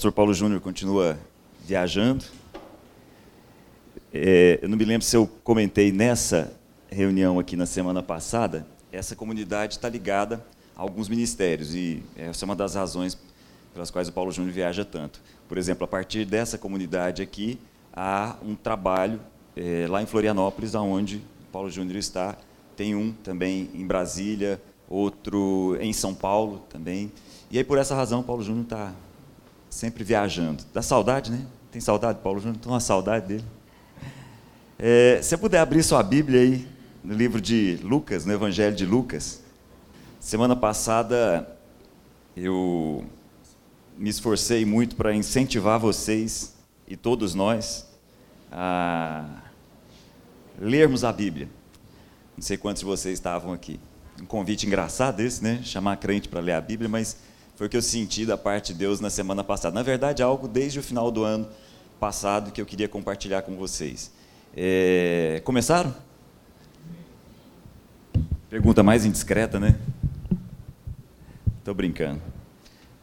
pastor Paulo Júnior continua viajando. É, eu não me lembro se eu comentei nessa reunião aqui na semana passada, essa comunidade está ligada a alguns ministérios, e essa é uma das razões pelas quais o Paulo Júnior viaja tanto. Por exemplo, a partir dessa comunidade aqui, há um trabalho é, lá em Florianópolis, onde o Paulo Júnior está, tem um também em Brasília, outro em São Paulo também. E aí, por essa razão, o Paulo Júnior está sempre viajando. Dá saudade, né? Tem saudade do Paulo Júnior? Estou uma saudade dele. É, se você puder abrir sua Bíblia aí, no livro de Lucas, no Evangelho de Lucas. Semana passada, eu me esforcei muito para incentivar vocês e todos nós a lermos a Bíblia. Não sei quantos de vocês estavam aqui. Um convite engraçado esse, né? Chamar crente para ler a Bíblia, mas foi o que eu senti da parte de Deus na semana passada. Na verdade, algo desde o final do ano passado que eu queria compartilhar com vocês. É... Começaram? Pergunta mais indiscreta, né? Estou brincando.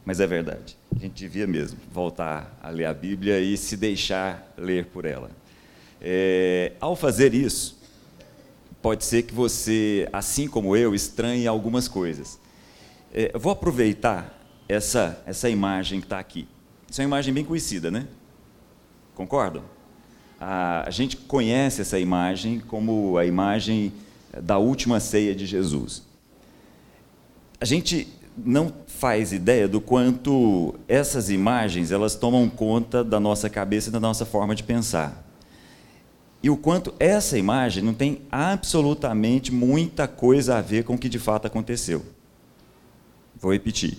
Mas é verdade. A gente devia mesmo voltar a ler a Bíblia e se deixar ler por ela. É... Ao fazer isso, pode ser que você, assim como eu, estranhe algumas coisas. É... Vou aproveitar essa, essa imagem que está aqui. Isso é uma imagem bem conhecida, né? Concordam? A, gente conhece essa imagem como a imagem da última ceia de Jesus. A gente não faz ideia do quanto essas imagens elas tomam conta da nossa cabeça e da nossa forma de pensar. E o quanto essa imagem não tem absolutamente muita coisa a ver com o que de fato aconteceu. Vou repetir.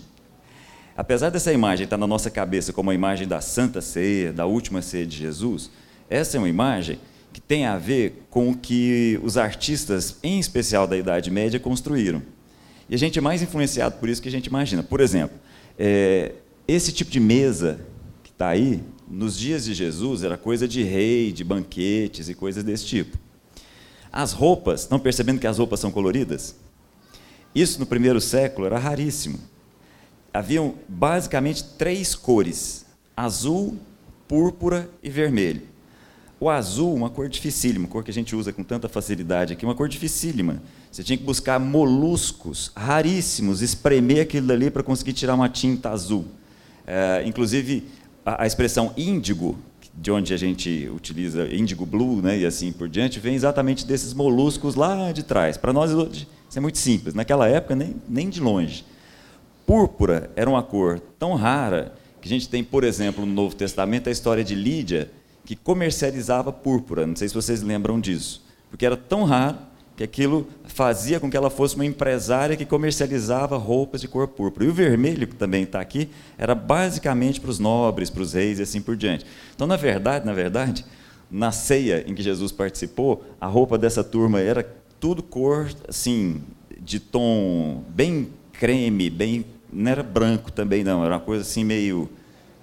Apesar dessa imagem estar na nossa cabeça como a imagem da Santa Ceia, da última ceia de Jesus, essa é uma imagem que tem a ver com o que os artistas, em especial da Idade Média, construíram. E a gente é mais influenciado por isso que a gente imagina. Por exemplo, é, esse tipo de mesa que está aí, nos dias de Jesus, era coisa de rei, de banquetes e coisas desse tipo. As roupas, estão percebendo que as roupas são coloridas? Isso no primeiro século era raríssimo haviam basicamente três cores: azul, púrpura e vermelho. O azul, uma cor dificílima, uma cor que a gente usa com tanta facilidade aqui, uma cor dificílima. Você tinha que buscar moluscos raríssimos, espremer aquilo dali para conseguir tirar uma tinta azul. É, inclusive, a, a, expressão índigo, de onde a gente utiliza índigo blue né, e assim por diante, vem exatamente desses moluscos lá de trás. Para nós, isso é muito simples. Naquela época, nem, nem de longe púrpura era uma cor tão rara que a gente tem, por exemplo, no Novo Testamento a história de Lídia, que comercializava púrpura. Não sei se vocês lembram disso. Porque era tão raro que aquilo fazia com que ela fosse uma empresária que comercializava roupas de cor púrpura. E o vermelho, que também está aqui, era basicamente para os nobres, para os reis e assim por diante. Então, na verdade, na verdade, na ceia em que Jesus participou, a roupa dessa turma era tudo cor assim de tom bem creme, bem não era branco também não, era uma coisa assim meio,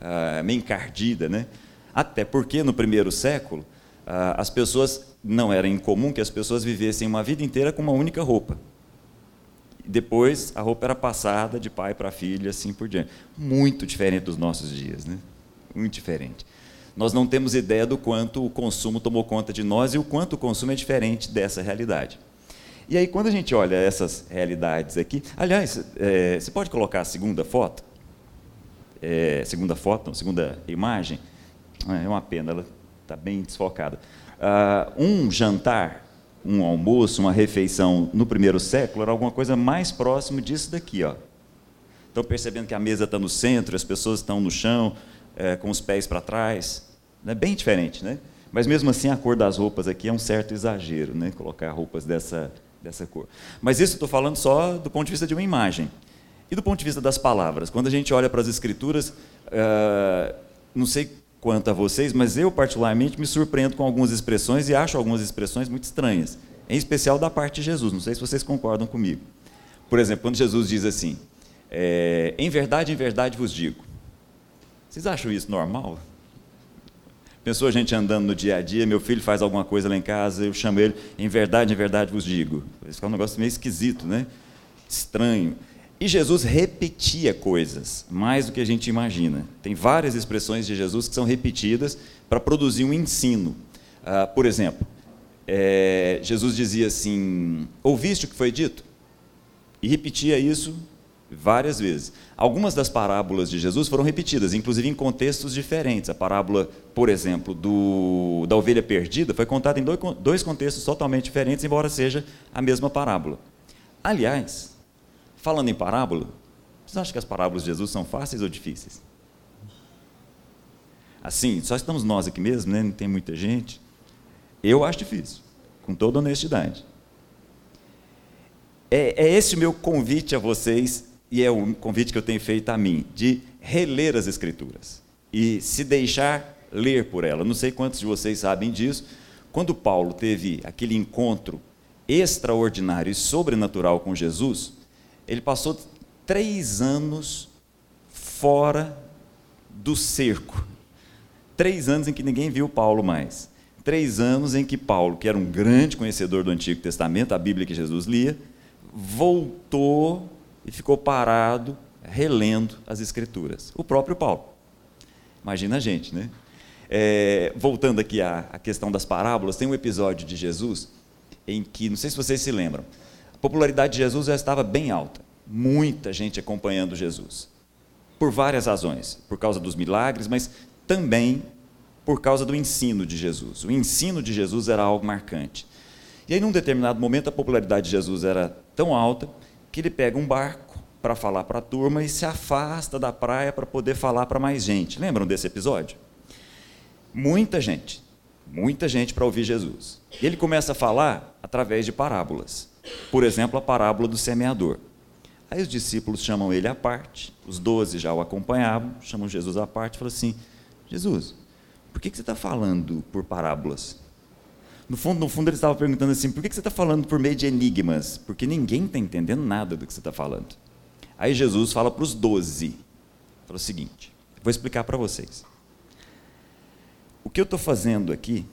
uh, meio encardida, né? Até porque no primeiro século uh, as pessoas não era incomum que as pessoas vivessem uma vida inteira com uma única roupa. Depois a roupa era passada de pai para filho, assim por diante. Muito diferente dos nossos dias, né? Muito diferente. Nós não temos ideia do quanto o consumo tomou conta de nós e o quanto o consumo é diferente dessa realidade. E aí, quando a gente olha essas realidades aqui, aliás, é, você pode colocar a segunda foto? É, segunda foto, não, segunda imagem? Ah, é uma pena, ela está bem desfocada. Uh, um jantar, um almoço, uma refeição no primeiro século era alguma coisa mais próximo disso daqui. Ó. Estão percebendo que a mesa está no centro, as pessoas estão no chão, é, com os pés para trás. É bem diferente, né? Mas mesmo assim a cor das roupas aqui é um certo exagero, né? Colocar roupas dessa, dessa cor. Mas isso estou falando só do ponto de vista de uma imagem. E do ponto de vista das palavras? Quando a gente olha para as escrituras, uh, não sei quanto a vocês, mas eu particularmente me surpreendo com algumas expressões e acho algumas expressões muito estranhas, em especial da parte de Jesus. Não sei se vocês concordam comigo. Por exemplo, quando Jesus diz assim: é, Em verdade, em verdade vos digo. Vocês acham isso normal? Pensou a gente andando no dia a dia, meu filho faz alguma coisa lá em casa, eu chamo ele, em verdade, em verdade vos digo. Isso é um negócio meio esquisito, né? Estranho. E Jesus repetia coisas, mais do que a gente imagina. Tem várias expressões de Jesus que são repetidas para produzir um ensino. Uh, por exemplo, é, Jesus dizia assim: Ouviste o que foi dito? E repetia isso várias vezes. Algumas das parábolas de Jesus foram repetidas, inclusive em contextos diferentes. A parábola, por exemplo, do, da ovelha perdida foi contada em dois, contextos totalmente diferentes, embora seja a mesma parábola. Aliás, Falando em parábola, vocês acham que as parábolas de Jesus são fáceis ou difíceis? Assim, só estamos nós aqui mesmo, né? não tem muita gente. Eu acho difícil, com toda honestidade. É, é esse o meu convite a vocês, e é o convite que eu tenho feito a mim, de reler as Escrituras e se deixar ler por ela. Não sei quantos de vocês sabem disso. Quando Paulo teve aquele encontro extraordinário e sobrenatural com Jesus, ele passou três anos fora do cerco. Três anos em que ninguém viu Paulo mais. Três anos em que Paulo, que era um grande conhecedor do Antigo Testamento, a Bíblia que Jesus lia, voltou e ficou parado, relendo as Escrituras. O próprio Paulo. Imagina a gente, né? É, voltando aqui à, à questão das parábolas, tem um episódio de Jesus em que, não sei se vocês se lembram, a popularidade de Jesus já estava bem alta. Muita gente acompanhando Jesus. Por várias razões. Por causa dos milagres, mas também por causa do ensino de Jesus. O ensino de Jesus era algo marcante. E aí, num determinado momento, a popularidade de Jesus era tão alta que ele pega um barco para falar para a turma e se afasta da praia para poder falar para mais gente. Lembram desse episódio? Muita gente, muita gente para ouvir Jesus. E ele começa a falar através de parábolas. Por exemplo, a parábola do semeador. Aí os discípulos chamam ele à parte, os doze já o acompanhavam, chamam Jesus à parte e falam assim: Jesus, por que, você está falando por parábolas? No fundo, no fundo, ele estava perguntando assim: por que, você está falando por meio de enigmas? Porque ninguém está entendendo nada do que você está falando. Aí Jesus fala para os doze: fala o seguinte, vou explicar para vocês. O que eu estou fazendo aqui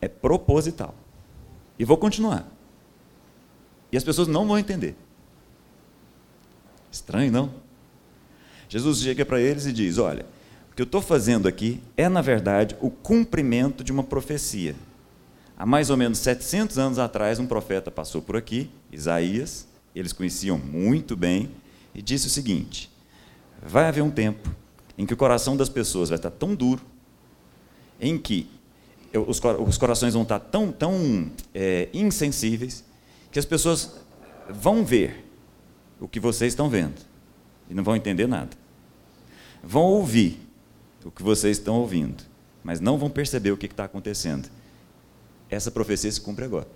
é proposital. E vou continuar. E as pessoas não vão entender. Estranho, não? Jesus chega para eles e diz: Olha, o que eu estou fazendo aqui é, na verdade, o cumprimento de uma profecia. Há mais ou menos 700 anos atrás, um profeta passou por aqui, Isaías, eles conheciam muito bem, e disse o seguinte: Vai haver um tempo em que o coração das pessoas vai estar tão duro, em que os, corações vão estar tão, tão é, insensíveis, que as pessoas vão ver o que vocês estão vendo e não vão entender nada. Vão ouvir o que vocês estão ouvindo, mas não vão perceber o que está acontecendo. Essa profecia se cumpre agora.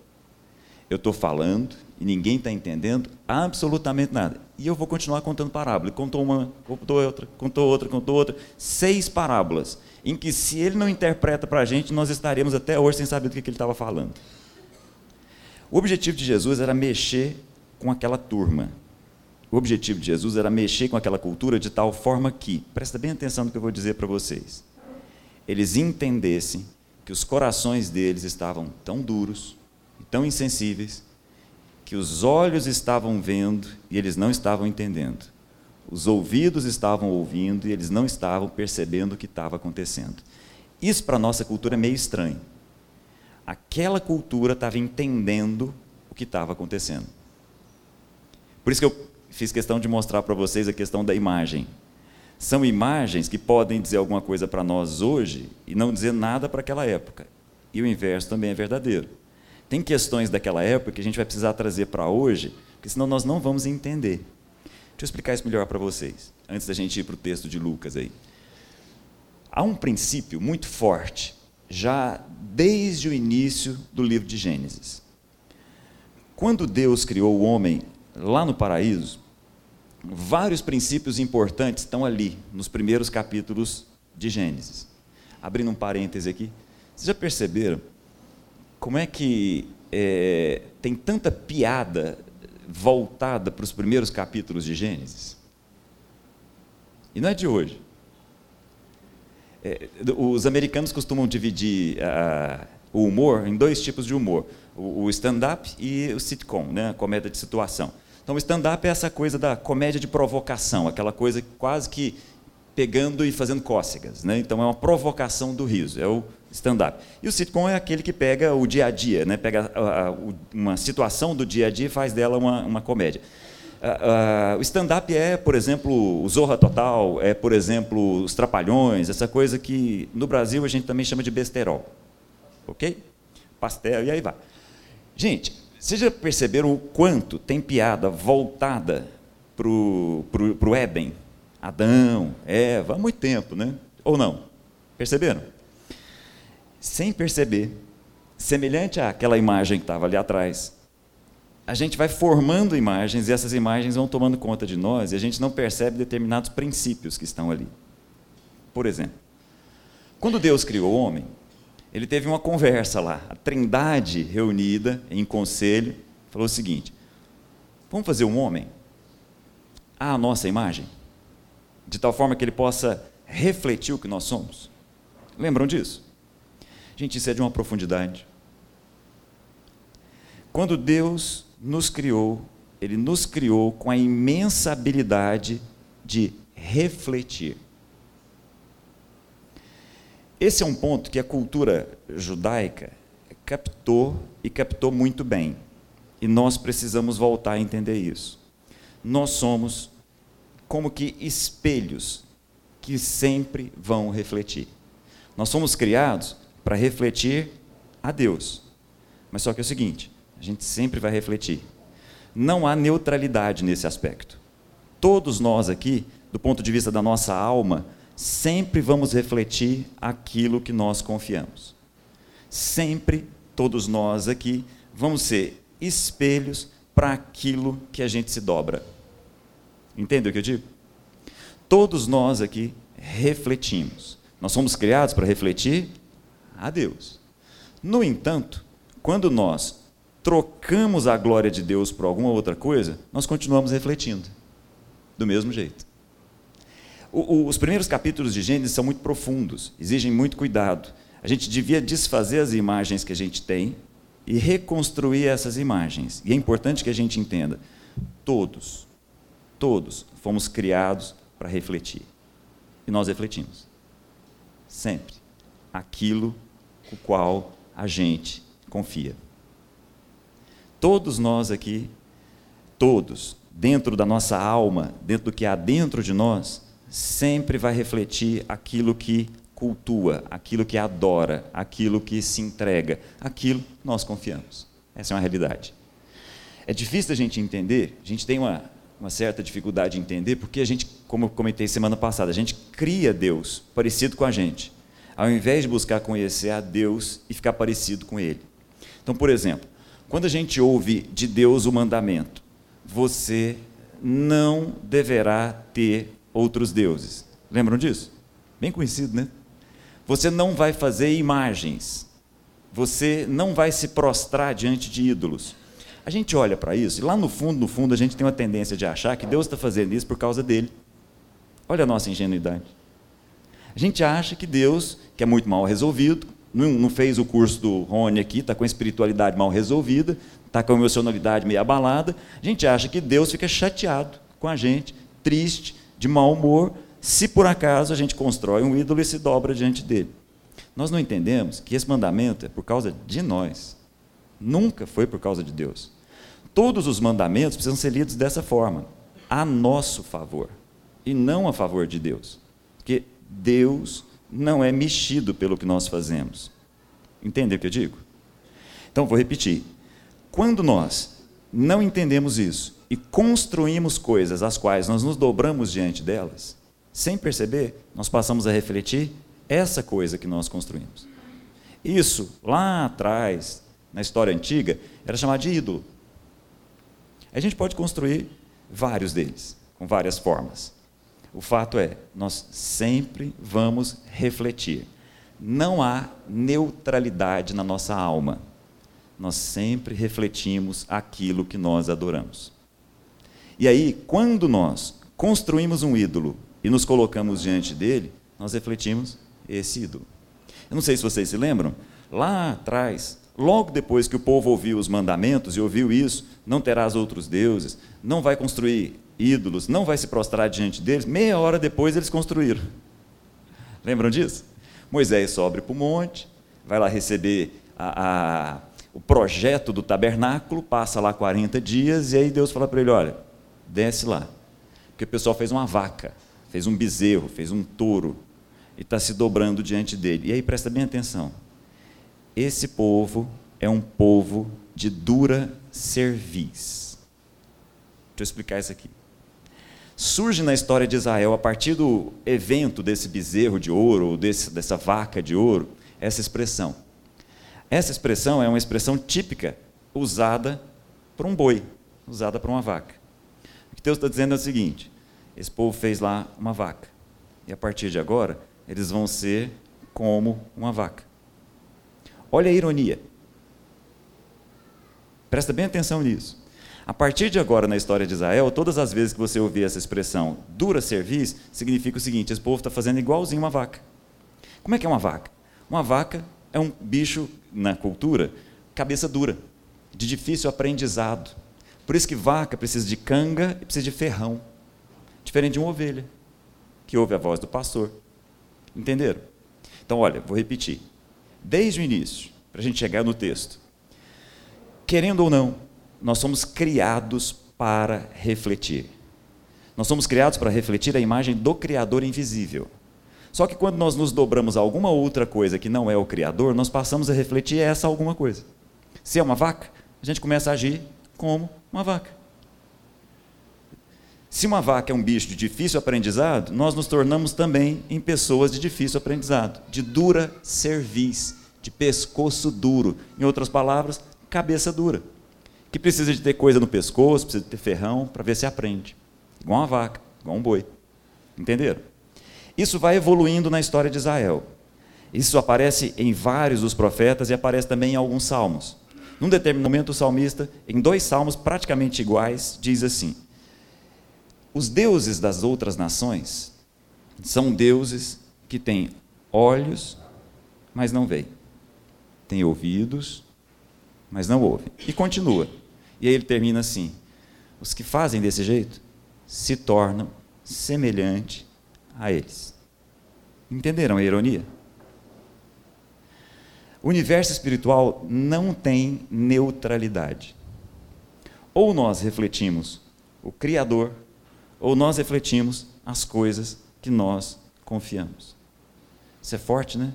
Eu estou falando e ninguém está entendendo absolutamente nada. E eu vou continuar contando parábola. Contou uma, contou outra, contou outra, contou outra. Seis parábolas, em que se ele não interpreta para a gente, nós estaríamos até hoje sem saber do que ele estava falando. O objetivo de Jesus era mexer com aquela turma. O objetivo de Jesus era mexer com aquela cultura de tal forma que, presta bem atenção no que eu vou dizer para vocês, eles entendessem que os corações deles estavam tão duros e tão insensíveis que os olhos estavam vendo e eles não estavam entendendo. Os ouvidos estavam ouvindo e eles não estavam percebendo o que estava acontecendo. Isso para a nossa cultura é meio estranho aquela cultura estava entendendo o que estava acontecendo. Por isso que eu fiz questão de mostrar para vocês a questão da imagem. São imagens que podem dizer alguma coisa para nós hoje e não dizer nada para aquela época. E o inverso também é verdadeiro. Tem questões daquela época que a gente vai precisar trazer para hoje, porque senão nós não vamos entender. Deixa eu explicar isso melhor para vocês, antes da gente ir para o texto de Lucas aí. Há um princípio muito forte já desde o início do livro de Gênesis. Quando Deus criou o homem lá no paraíso, vários princípios importantes estão ali, nos primeiros capítulos de Gênesis. Abrindo um parêntese aqui, vocês já perceberam como é que é, tem tanta piada voltada para os primeiros capítulos de Gênesis? E não é de hoje. É, os americanos costumam dividir o humor em dois tipos de humor: o, o stand-up e o sitcom, né, a comédia de situação. Então, o stand-up é essa coisa da comédia de provocação, aquela coisa quase que pegando e fazendo cócegas. Né? Então, é uma provocação do riso, é o stand-up. E o sitcom é aquele que pega o dia a dia, né? pega a, a, uma situação do dia a dia e faz dela uma, uma comédia. Uh, uh, o stand-up é, por exemplo, o Zorra Total, é, por exemplo, os Trapalhões, essa coisa que no Brasil a gente também chama de besterol. Ok? Pastel, e aí vai. Gente, vocês já perceberam o quanto tem piada voltada para o Éden? Adão, Eva, há muito tempo, né? Ou não? Perceberam? Sem perceber, semelhante àquela imagem que estava ali atrás, a gente vai formando imagens e essas imagens vão tomando conta de nós e a gente não percebe determinados princípios que estão ali. Por exemplo, quando Deus criou o homem, ele teve uma conversa lá, a trindade reunida em conselho, falou o seguinte: vamos fazer um homem à nossa imagem, de tal forma que ele possa refletir o que nós somos. Lembram disso? Gente, isso é de uma profundidade. Quando Deus nos criou, ele nos criou com a imensa habilidade de refletir. Esse é um ponto que a cultura judaica captou e captou muito bem. E nós precisamos voltar a entender isso. Nós somos como que espelhos que sempre vão refletir. Nós somos criados para refletir a Deus. Mas só que é o seguinte: a gente sempre vai refletir. Não há neutralidade nesse aspecto. Todos nós aqui, do ponto de vista da nossa alma, sempre vamos refletir aquilo que nós confiamos. Sempre, todos nós aqui, vamos ser espelhos para aquilo que a gente se dobra. Entende o que eu digo? Todos nós aqui refletimos. Nós somos criados para refletir a Deus. No entanto, quando nós trocamos a glória de Deus por alguma outra coisa, nós continuamos refletindo, do mesmo jeito. O, o, os primeiros capítulos de Gênesis são muito profundos, exigem muito cuidado. A gente devia desfazer as imagens que a gente tem e reconstruir essas imagens. E é importante que a gente entenda: todos, todos fomos criados para refletir. E nós refletimos. Sempre. Aquilo com o qual a gente confia. Todos nós aqui, todos, dentro da nossa alma, dentro do que há dentro de nós, sempre vai refletir aquilo que cultua, aquilo que adora, aquilo que se entrega, aquilo nós confiamos. Essa é uma realidade. É difícil a gente entender, a gente tem uma, uma certa dificuldade de entender, porque a gente, como eu comentei semana passada, a gente cria Deus parecido com a gente, ao invés de buscar conhecer a Deus e ficar parecido com Ele. Então, por exemplo, quando a gente ouve de Deus o mandamento, você não deverá ter outros deuses. Lembram disso? Bem conhecido, né? Você não vai fazer imagens. Você não vai se prostrar diante de ídolos. A gente olha para isso e lá no fundo, no fundo, a gente tem uma tendência de achar que Deus está fazendo isso por causa dele. Olha a nossa ingenuidade. A gente acha que Deus, que é muito mal resolvido, não, fez o curso do Rony aqui, está com a espiritualidade mal resolvida, está com a emocionalidade meio abalada, a gente acha que Deus fica chateado com a gente, triste, de mau humor, se por acaso a gente constrói um ídolo e se dobra diante dele. Nós não entendemos que esse mandamento é por causa de nós, nunca foi por causa de Deus. Todos os mandamentos precisam ser lidos dessa forma, a nosso favor, e não a favor de Deus. Porque Deus não é mexido pelo que nós fazemos. Entende o que eu digo? Então, vou repetir. Quando nós não entendemos isso e construímos coisas às quais nós nos dobramos diante delas, sem perceber, nós passamos a refletir essa coisa que nós construímos. Isso, lá atrás, na história antiga, era chamado de ídolo. A gente pode construir vários deles, com várias formas. O fato é, nós sempre vamos refletir. Não há neutralidade na nossa alma. Nós sempre refletimos aquilo que nós adoramos. E aí, quando nós construímos um ídolo e nos colocamos diante dele, nós refletimos esse ídolo. Eu não sei se vocês se lembram, lá atrás, logo depois que o povo ouviu os mandamentos e ouviu isso, não terás outros deuses, não vai construir ídolos, não vai se prostrar diante deles, meia hora depois eles construíram. Lembram disso? Moisés sobe para o monte, vai lá receber a, a, o projeto do tabernáculo, passa lá 40 dias, e aí Deus fala para ele: olha, desce lá. Porque o pessoal fez uma vaca, fez um bezerro, fez um touro, e está se dobrando diante dele. E aí presta bem atenção. Esse povo é um povo de dura cerviz. Deixa eu explicar isso aqui. Surge na história de Israel, a partir do evento desse bezerro de ouro, ou desse, dessa vaca de ouro, essa expressão. Essa expressão é uma expressão típica usada para um boi, usada para uma vaca. Que Deus está dizendo é o seguinte: esse povo fez lá uma vaca, e a partir de agora, eles vão ser como uma vaca. Olha a ironia. Presta bem atenção nisso. A partir de agora, na história de Israel, todas as vezes que você ouvir essa expressão dura serviço, significa o seguinte: esse povo está fazendo igualzinho uma vaca. Como é que é uma vaca? Uma vaca é um bicho, na cultura, cabeça dura, de difícil aprendizado. Por isso que vaca precisa de canga e precisa de ferrão. Diferente de uma ovelha, que ouve a voz do pastor. Entenderam? Então, olha, vou repetir. Desde o início, para a gente chegar no texto. Querendo ou não, nós somos criados para refletir. Nós somos criados para refletir a imagem do Criador invisível. Só que quando nós nos dobramos a alguma outra coisa que não é o Criador, nós passamos a refletir essa alguma coisa. Se é uma vaca, a gente começa a agir como uma vaca. Se uma vaca é um bicho de difícil aprendizado, nós nos tornamos também em pessoas de difícil aprendizado, de dura cerviz, de pescoço duro. Em outras palavras, cabeça dura. Que precisa de ter coisa no pescoço, precisa de ter ferrão para ver se aprende. Igual uma vaca, igual um boi. Entenderam? Isso vai evoluindo na história de Israel. Isso aparece em vários dos profetas e aparece também em alguns salmos. Num determinado momento, o salmista, em dois salmos praticamente iguais, diz assim: os deuses das outras nações são deuses que têm olhos, mas não veem. Têm ouvidos, mas não ouvem. E continua. E aí ele termina assim: os que fazem desse jeito se tornam semelhante a eles. Entenderam a ironia? O universo espiritual não tem neutralidade. Ou nós refletimos o Criador ou nós refletimos as coisas que nós confiamos. Isso é forte, né?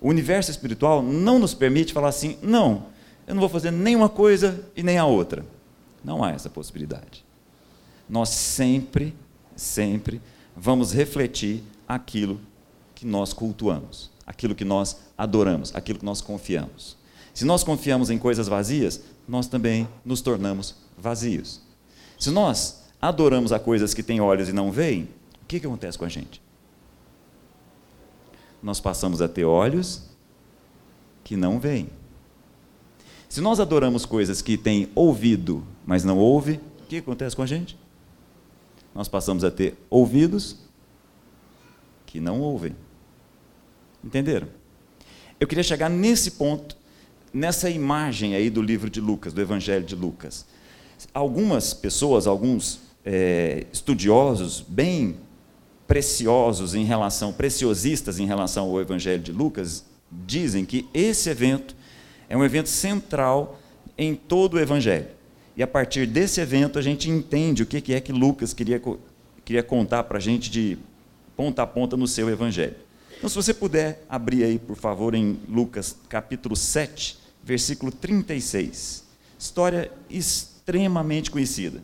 O universo espiritual não nos permite falar assim, não, eu não vou fazer nenhuma coisa e nem a outra. Não há essa possibilidade. Nós sempre, sempre vamos refletir aquilo que nós cultuamos, aquilo que nós adoramos, aquilo que nós confiamos. Se nós confiamos em coisas vazias, nós também nos tornamos vazios. Se nós adoramos a coisas que têm olhos e não veem, o que, que acontece com a gente? Nós passamos a ter olhos que não veem. Se nós adoramos coisas que têm ouvido, mas não ouve, o que acontece com a gente? Nós passamos a ter ouvidos que não ouvem. Entenderam? Eu queria chegar nesse ponto, nessa imagem aí do livro de Lucas, do Evangelho de Lucas algumas pessoas, alguns é, estudiosos bem preciosos em relação, preciosistas em relação ao Evangelho de Lucas, dizem que esse evento é um evento central em todo o Evangelho. E a partir desse evento a gente entende o que é que Lucas queria, queria contar para a gente de ponta a ponta no seu Evangelho. Então, se você puder abrir aí, por favor, em Lucas capítulo 7, versículo 36. História extremamente conhecida.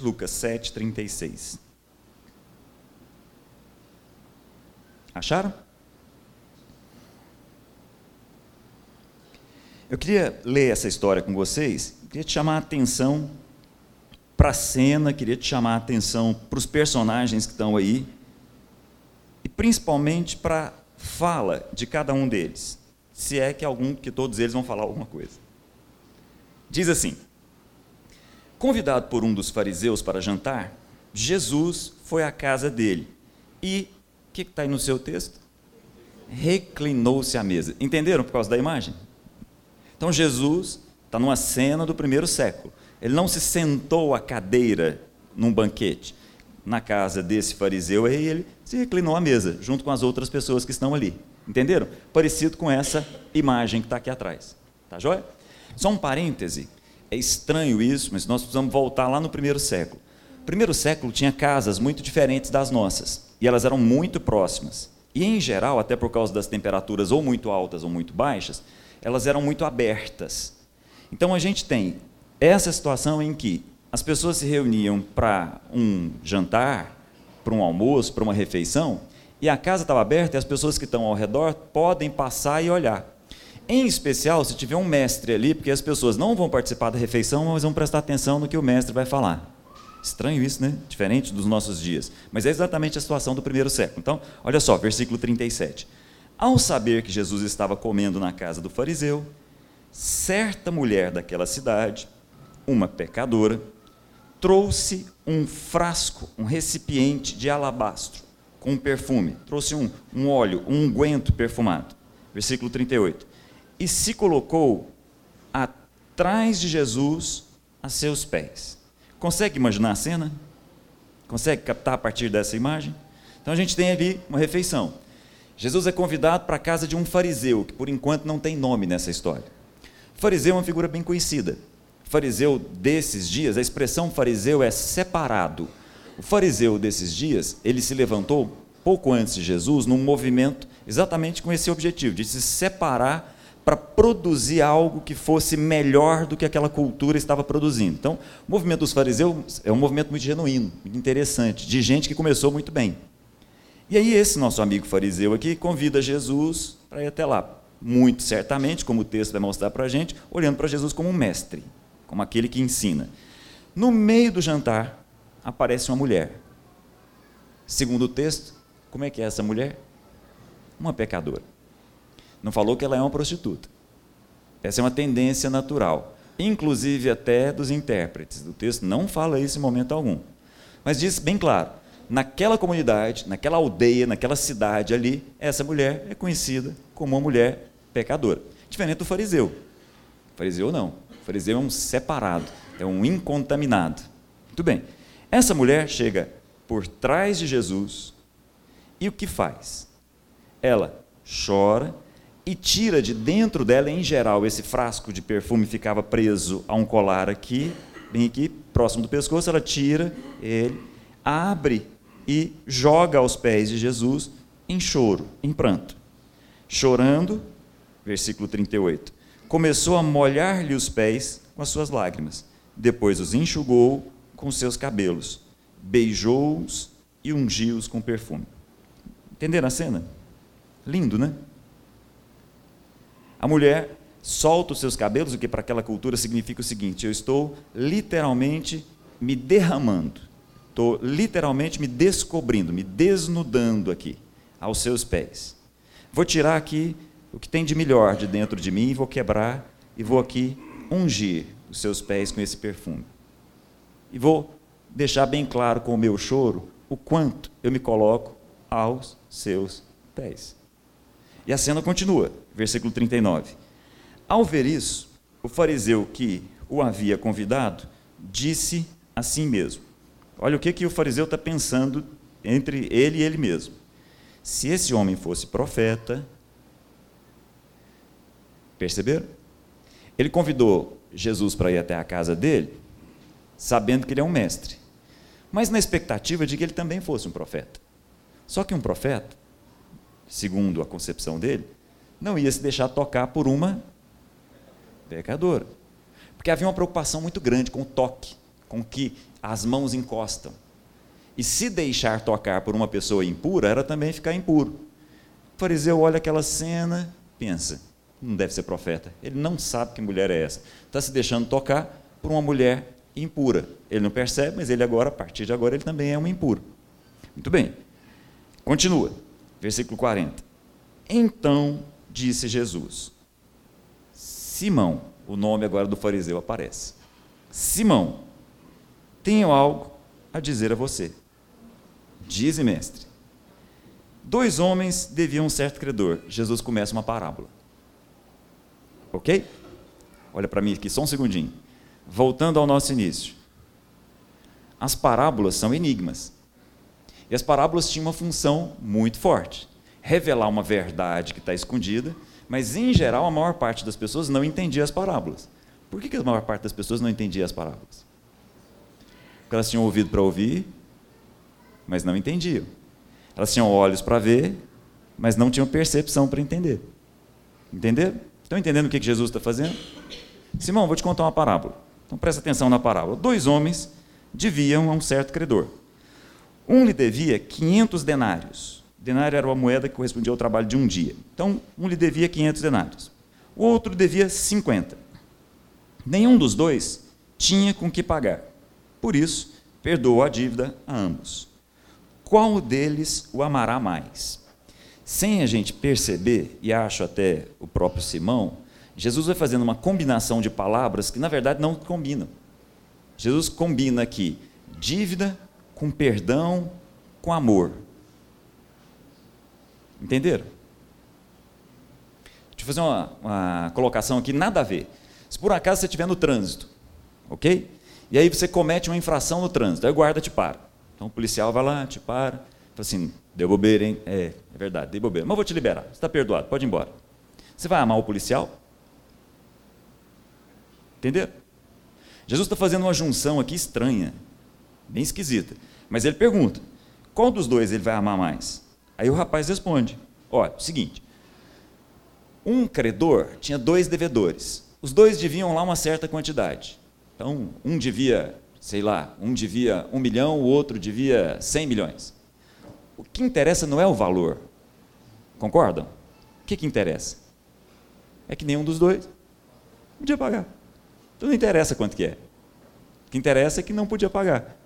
Lucas 7, 36. Acharam? Eu queria ler essa história com vocês, queria te chamar a atenção para a cena, queria te chamar a atenção para os personagens que estão aí, e principalmente para a fala de cada um deles, se é que algum, que todos eles vão falar alguma coisa. Diz assim: Convidado por um dos fariseus para jantar, Jesus foi à casa dele e o que está aí no seu texto? Reclinou-se à mesa. Entenderam por causa da imagem? Então Jesus está numa cena do primeiro século. Ele não se sentou à cadeira num banquete na casa desse fariseu, aí ele se reclinou à mesa, junto com as outras pessoas que estão ali. Entenderam? Parecido com essa imagem que está aqui atrás. Tá joia? Só um parêntese. É estranho isso, mas nós precisamos voltar lá no primeiro século. O primeiro século tinha casas muito diferentes das nossas, e elas eram muito próximas. E, em geral, até por causa das temperaturas ou muito altas ou muito baixas, elas eram muito abertas. Então, a gente tem essa situação em que as pessoas se reuniam para um jantar, para um almoço, para uma refeição, e a casa estava aberta e as pessoas que estão ao redor podem passar e olhar. Em especial se tiver um mestre ali, porque as pessoas não vão participar da refeição, mas vão prestar atenção no que o mestre vai falar. Estranho isso, né? Diferente dos nossos dias. Mas é exatamente a situação do primeiro século. Então, olha só, versículo 37. Ao saber que Jesus estava comendo na casa do fariseu, certa mulher daquela cidade, uma pecadora, trouxe um frasco, um recipiente de alabastro com perfume. Trouxe um, um óleo, um unguento perfumado. Versículo 38 e se colocou atrás de Jesus a seus pés. Consegue imaginar a cena? Consegue captar a partir dessa imagem? Então a gente tem ali uma refeição. Jesus é convidado para a casa de um fariseu, que por enquanto não tem nome nessa história. Fariseu é uma figura bem conhecida. Fariseu desses dias, a expressão fariseu é separado. O fariseu desses dias, ele se levantou pouco antes de Jesus num movimento exatamente com esse objetivo, de se separar para produzir algo que fosse melhor do que aquela cultura estava produzindo. Então, o movimento dos fariseus é um movimento muito genuíno, muito interessante, de gente que começou muito bem. E aí, esse nosso amigo fariseu aqui convida Jesus para ir até lá. Muito certamente, como o texto vai mostrar para a gente, olhando para Jesus como um mestre, como aquele que ensina. No meio do jantar, aparece uma mulher. Segundo o texto, como é que é essa mulher? Uma pecadora. Não falou que ela é uma prostituta. Essa é uma tendência natural, inclusive até dos intérpretes. O texto não fala isso em momento algum. Mas diz bem claro: naquela comunidade, naquela aldeia, naquela cidade ali, essa mulher é conhecida como uma mulher pecadora. Diferente do fariseu. O fariseu não. O fariseu é um separado, é um incontaminado. Muito bem. Essa mulher chega por trás de Jesus e o que faz? Ela chora e tira de dentro dela, em geral, esse frasco de perfume ficava preso a um colar aqui, bem aqui, próximo do pescoço, ela tira ele, abre e joga aos pés de Jesus em choro, em pranto. Chorando, versículo 38, começou a molhar-lhe os pés com as suas lágrimas. Depois os enxugou com seus cabelos, beijou-os e ungiu-os com perfume. Entenderam a cena? Lindo, né? A mulher solta os seus cabelos, o que para aquela cultura significa o seguinte: eu estou literalmente me derramando, estou literalmente me descobrindo, me desnudando aqui, aos seus pés. Vou tirar aqui o que tem de melhor de dentro de mim, vou quebrar e vou aqui ungir os seus pés com esse perfume. E vou deixar bem claro com o meu choro o quanto eu me coloco aos seus pés. E a cena continua, versículo 39. Ao ver isso, o fariseu que o havia convidado disse a si mesmo: Olha o que, que o fariseu está pensando entre ele e ele mesmo. Se esse homem fosse profeta, perceberam? Ele convidou Jesus para ir até a casa dele, sabendo que ele é um mestre, mas na expectativa de que ele também fosse um profeta. Só que um profeta segundo a concepção dele, não ia se deixar tocar por uma pecadora. Porque havia uma preocupação muito grande com o toque, com que as mãos encostam. E se deixar tocar por uma pessoa impura, era também ficar impuro. O fariseu olha aquela cena, pensa, não deve ser profeta. Ele não sabe que mulher é essa. Está se deixando tocar por uma mulher impura. Ele não percebe, mas ele agora, a partir de agora, ele também é um impuro. Muito bem. Continua. Versículo 40. Então disse Jesus: Simão, o nome agora do fariseu aparece. Simão, tenho algo a dizer a você. Dize, mestre. Dois homens deviam um certo credor. Jesus começa uma parábola. Ok? Olha para mim aqui, só um segundinho. Voltando ao nosso início. As parábolas são enigmas. E as parábolas tinham uma função muito forte: revelar uma verdade que está escondida, mas em geral a maior parte das pessoas não entendia as parábolas. Por que, a maior parte das pessoas não entendia as parábolas? Porque elas tinham ouvido para ouvir, mas não entendiam. Elas tinham olhos para ver, mas não tinham percepção para entender. Entenderam? Estão entendendo o que Jesus está fazendo? Simão, vou te contar uma parábola. Então presta atenção na parábola. Dois homens deviam a um certo credor. Um lhe devia 500 denários. Denário era uma moeda que correspondia ao trabalho de um dia. Então, um lhe devia 500 denários. O outro devia 50. Nenhum dos dois tinha com que pagar. Por isso, perdoou a dívida a ambos. Qual deles o amará mais? Sem a gente perceber, e acho até o próprio Simão, Jesus vai fazendo uma combinação de palavras que na verdade não combinam. Jesus combina aqui dívida com perdão, com amor. Entenderam? Deixa eu fazer uma, uma colocação aqui, nada a ver. Se por acaso você estiver no trânsito, ok? E aí você comete uma infração no trânsito, aí o guarda te para. Então o policial vai lá, te para, fala assim, deu bobeira, hein? É, é verdade, dei bobeira. Mas vou te liberar, você está perdoado, pode ir embora. Você vai amar o policial? Entenderam? Jesus está fazendo uma junção aqui estranha, bem esquisita. Mas ele pergunta: qual dos dois ele vai amar mais? Aí o rapaz responde: olha, seguinte. Um credor tinha dois devedores. Os dois deviam lá uma certa quantidade. Então, um devia, sei lá, um devia um milhão, o outro devia cem milhões. O que interessa não é o valor. Concordam? O que, que interessa? É que nenhum dos dois podia pagar. Então não interessa quanto que é. O que interessa é que não podia pagar.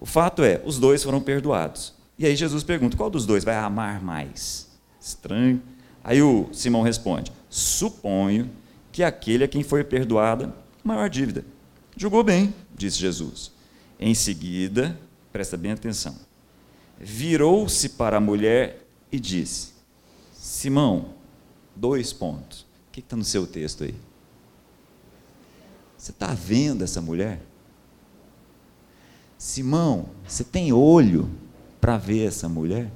O fato é, os dois foram perdoados. E aí Jesus pergunta: qual dos dois vai amar mais? Estranho. Aí o Simão responde: suponho que aquele a quem foi perdoada maior dívida. Julgou bem, disse Jesus. Em seguida, presta bem atenção, virou-se para a mulher e disse: Simão, dois pontos. O que está no seu texto aí? Você está vendo essa mulher? Simão, você tem olho para ver essa mulher?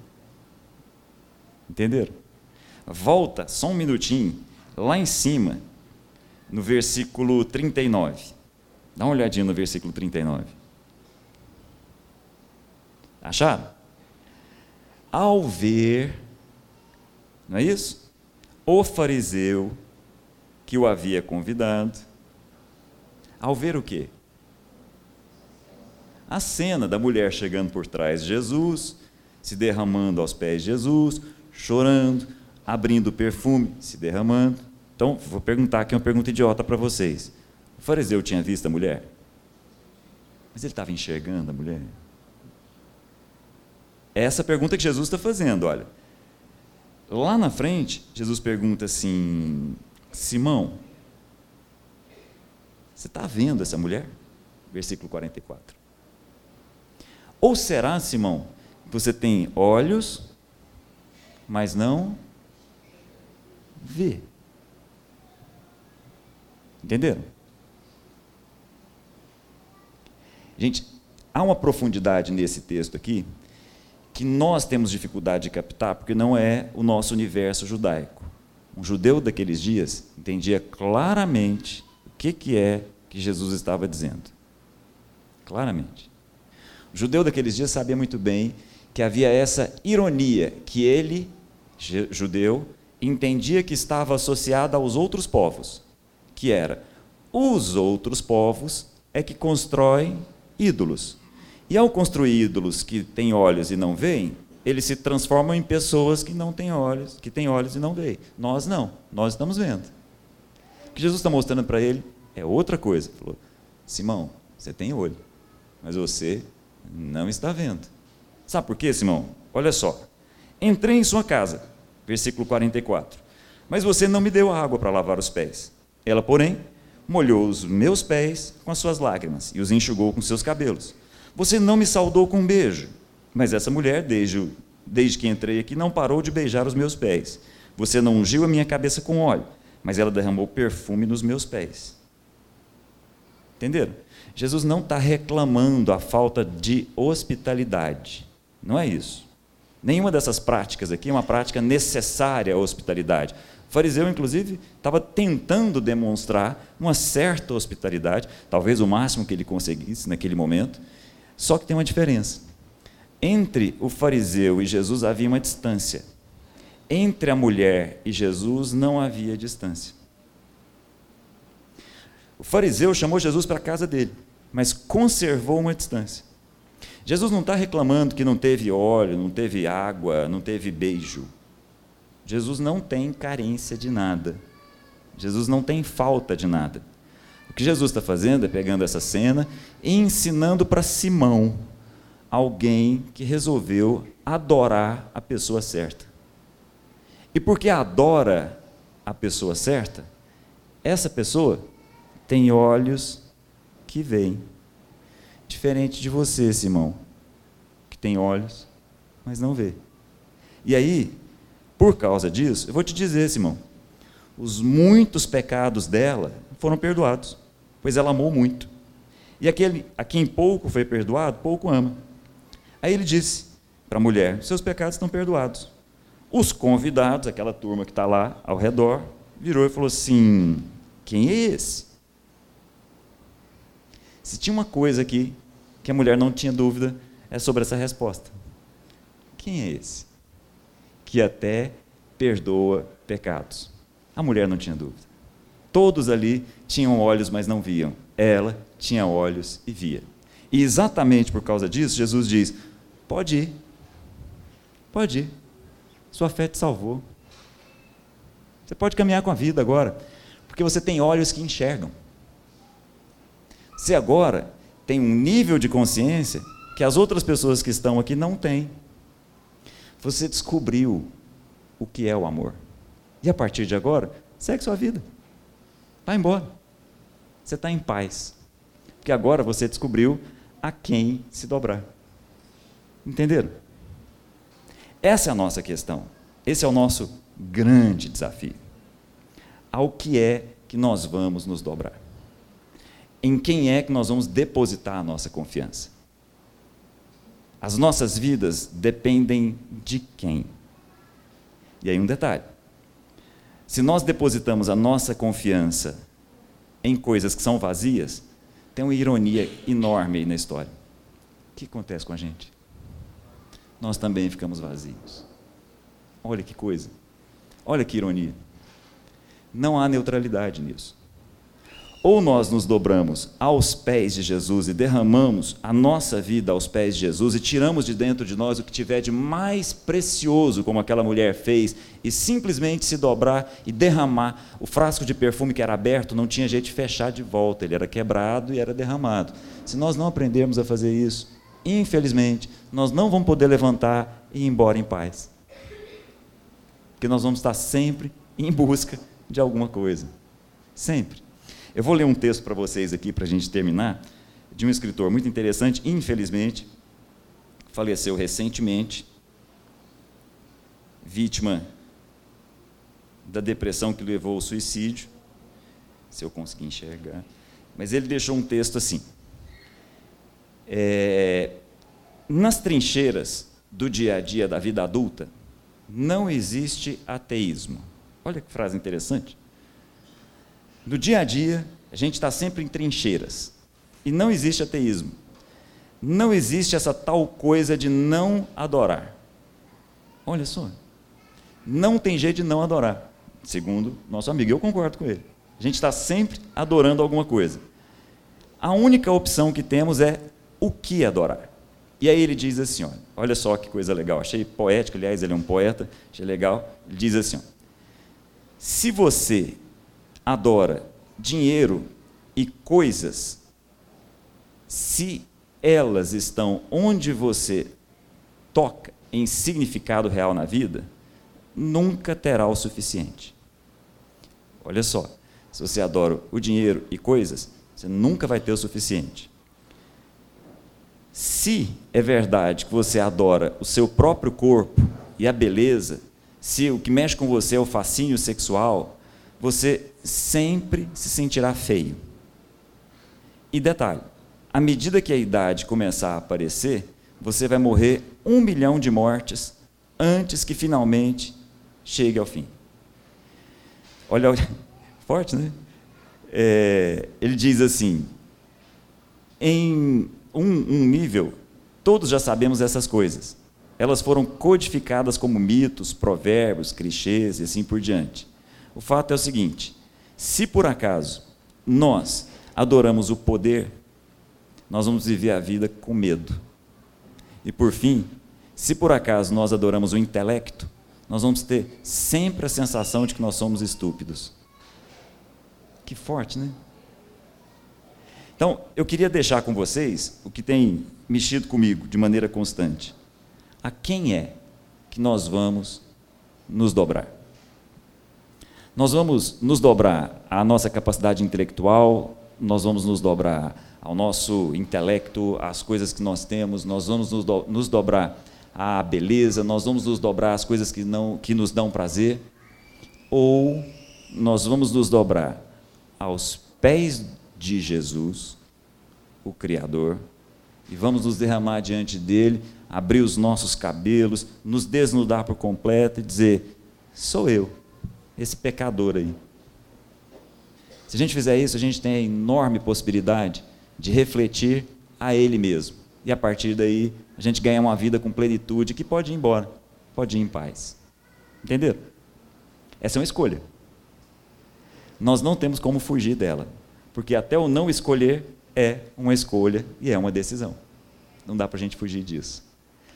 Entenderam? Volta só um minutinho, lá em cima, no versículo 39. Dá uma olhadinha no versículo 39. Acharam? Ao ver, não é isso? O fariseu que o havia convidado, ao ver o quê? A cena da mulher chegando por trás de Jesus, se derramando aos pés de Jesus, chorando, abrindo perfume, se derramando. Então, vou perguntar aqui uma pergunta idiota para vocês. O fariseu tinha visto a mulher? Mas ele estava enxergando a mulher? É essa pergunta que Jesus está fazendo, olha. Lá na frente, Jesus pergunta assim: Simão, você está vendo essa mulher? Versículo 44. Ou será, Simão, que você tem olhos, mas não vê? Entenderam? Gente, há uma profundidade nesse texto aqui que nós temos dificuldade de captar porque não é o nosso universo judaico. Um judeu daqueles dias entendia claramente que, que é que Jesus estava dizendo. Claramente. O judeu daqueles dias sabia muito bem que havia essa ironia que ele, judeu, entendia que estava associada aos outros povos, que era os outros povos é que constroem ídolos. E ao construir ídolos que têm olhos e não veem, eles se transformam em pessoas que não têm olhos, que têm olhos e não veem. Nós não, nós estamos vendo. O que Jesus está mostrando para ele é outra coisa. Ele falou: Simão, você tem olho, mas você não está vendo. Sabe por quê, Simão? Olha só. Entrei em sua casa, versículo 44. Mas você não me deu água para lavar os pés. Ela, porém, molhou os meus pés com as suas lágrimas e os enxugou com seus cabelos. Você não me saudou com um beijo, mas essa mulher, desde, desde que entrei aqui, não parou de beijar os meus pés. Você não ungiu a minha cabeça com óleo, mas ela derramou perfume nos meus pés. Entenderam? Jesus não está reclamando a falta de hospitalidade. Não é isso. Nenhuma dessas práticas aqui é uma prática necessária à hospitalidade. O fariseu, inclusive, estava tentando demonstrar uma certa hospitalidade, talvez o máximo que ele conseguisse naquele momento. Só que tem uma diferença. Entre o fariseu e Jesus havia uma distância. Entre a mulher e Jesus não havia distância. O fariseu chamou Jesus para a casa dele, mas conservou uma distância. Jesus não está reclamando que não teve óleo, não teve água, não teve beijo. Jesus não tem carência de nada. Jesus não tem falta de nada. O que Jesus está fazendo é pegando essa cena e ensinando para Simão, alguém que resolveu adorar a pessoa certa. E porque adora a pessoa certa, essa pessoa tem olhos que veem. Diferente de você, Simão, que tem olhos, mas não vê. E aí, por causa disso, eu vou te dizer, Simão, os muitos pecados dela foram perdoados, pois ela amou muito. E aquele a quem pouco foi perdoado, pouco ama. Aí ele disse para a mulher: Seus pecados estão perdoados. Os convidados, aquela turma que está lá ao redor, virou e falou assim: Quem é esse? Se tinha uma coisa aqui que a mulher não tinha dúvida, é sobre essa resposta. Quem é esse? Que até perdoa pecados. A mulher não tinha dúvida. Todos ali tinham olhos, mas não viam. Ela tinha olhos e via. E exatamente por causa disso, Jesus diz: pode ir. Pode ir. Sua fé te salvou. Você pode caminhar com a vida agora, porque você tem olhos que enxergam. Você agora tem um nível de consciência que as outras pessoas que estão aqui não têm. Você descobriu o que é o amor. E a partir de agora, segue sua vida. Vai embora. Você está em paz. Porque agora você descobriu a quem se dobrar. Entenderam? Essa é a nossa questão. Esse é o nosso grande desafio. Ao que é que nós vamos nos dobrar? em quem é que nós vamos depositar a nossa confiança. As nossas vidas dependem de quem? E aí um detalhe. Se nós depositamos a nossa confiança em coisas que são vazias, tem uma ironia enorme aí na história. O que acontece com a gente? Nós também ficamos vazios. Olha que coisa. Olha que ironia. Não há neutralidade nisso. Ou nós nos dobramos aos pés de Jesus e derramamos a nossa vida aos pés de Jesus e tiramos de dentro de nós o que tiver de mais precioso, como aquela mulher fez, e simplesmente se dobrar e derramar. O frasco de perfume que era aberto não tinha jeito de fechar de volta, ele era quebrado e era derramado. Se nós não aprendermos a fazer isso, infelizmente, nós não vamos poder levantar e ir embora em paz. Porque nós vamos estar sempre em busca de alguma coisa. Sempre. Eu vou ler um texto para vocês aqui, para a gente terminar, de um escritor muito interessante, infelizmente, faleceu recentemente, vítima da depressão que levou ao suicídio, se eu conseguir enxergar. Mas ele deixou um texto assim: é, nas trincheiras do dia a dia da vida adulta, não existe ateísmo. Olha que frase interessante. No dia a dia, a gente está sempre em trincheiras. E não existe ateísmo. Não existe essa tal coisa de não adorar. Olha só. Não tem jeito de não adorar. Segundo nosso amigo, eu concordo com ele. A gente está sempre adorando alguma coisa. A única opção que temos é o que adorar. E aí ele diz assim: olha, olha só que coisa legal. Achei poético, aliás, ele é um poeta, achei legal. Ele diz assim: ó, se você adora dinheiro e coisas, se elas estão onde você toca em significado real na vida, nunca terá o suficiente. Olha só, se você adora o dinheiro e coisas, você nunca vai ter o suficiente. Se é verdade que você adora o seu próprio corpo e a beleza, se o que mexe com você é o fascínio sexual, você sempre se sentirá feio. E detalhe: à medida que a idade começar a aparecer, você vai morrer um milhão de mortes antes que finalmente chegue ao fim. Olha, forte, né? É, ele diz assim: em um, um nível, todos já sabemos essas coisas. Elas foram codificadas como mitos, provérbios, clichês e assim por diante. O fato é o seguinte: se por acaso nós adoramos o poder, nós vamos viver a vida com medo. E por fim, se por acaso nós adoramos o intelecto, nós vamos ter sempre a sensação de que nós somos estúpidos. Que forte, né? Então, eu queria deixar com vocês o que tem mexido comigo de maneira constante. A quem é que nós vamos nos dobrar? Nós vamos nos dobrar à nossa capacidade intelectual, nós vamos nos dobrar ao nosso intelecto, às coisas que nós temos, nós vamos nos, do, nos dobrar à beleza, nós vamos nos dobrar às coisas que, não, que nos dão prazer, ou nós vamos nos dobrar aos pés de Jesus, o Criador, e vamos nos derramar diante dele, abrir os nossos cabelos, nos desnudar por completo e dizer: sou eu, esse pecador aí. Se a gente fizer isso, a gente tem a enorme possibilidade de refletir a Ele mesmo. E a partir daí, a gente ganha uma vida com plenitude que pode ir embora, pode ir em paz. Entenderam? Essa é uma escolha. Nós não temos como fugir dela, porque até o não escolher é uma escolha e é uma decisão. Não dá para a gente fugir disso.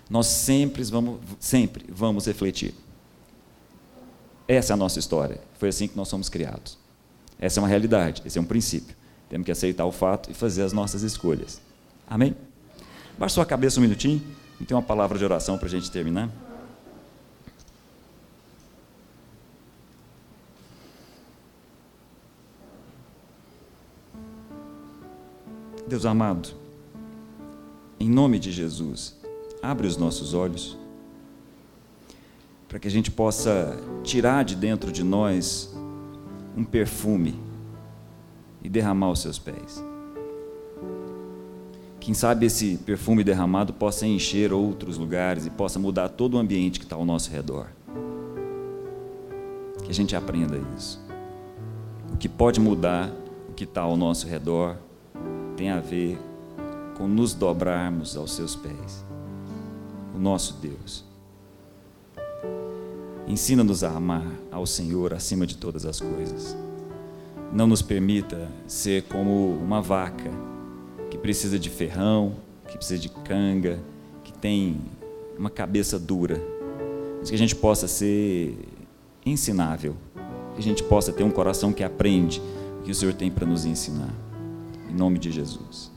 Nós sempre vamos, sempre vamos refletir. Essa é a nossa história. Foi assim que nós somos criados. Essa é uma realidade, esse é um princípio. Temos que aceitar o fato e fazer as nossas escolhas. Amém? Baixe sua cabeça um minutinho e tem uma palavra de oração para a gente terminar. Deus amado, em nome de Jesus, abre os nossos olhos para que a gente possa tirar de dentro de nós um perfume e derramar aos seus pés. Quem sabe esse perfume derramado possa encher outros lugares e possa mudar todo o ambiente que está ao nosso redor. Que a gente aprenda isso. O que pode mudar o que está ao nosso redor tem a ver com nos dobrarmos aos seus pés. O nosso Deus. Ensina-nos a amar ao Senhor acima de todas as coisas. Não nos permita ser como uma vaca que precisa de ferrão, que precisa de canga, que tem uma cabeça dura, mas que a gente possa ser ensinável, que a gente possa ter um coração que aprende o que o Senhor tem para nos ensinar. Em nome de Jesus.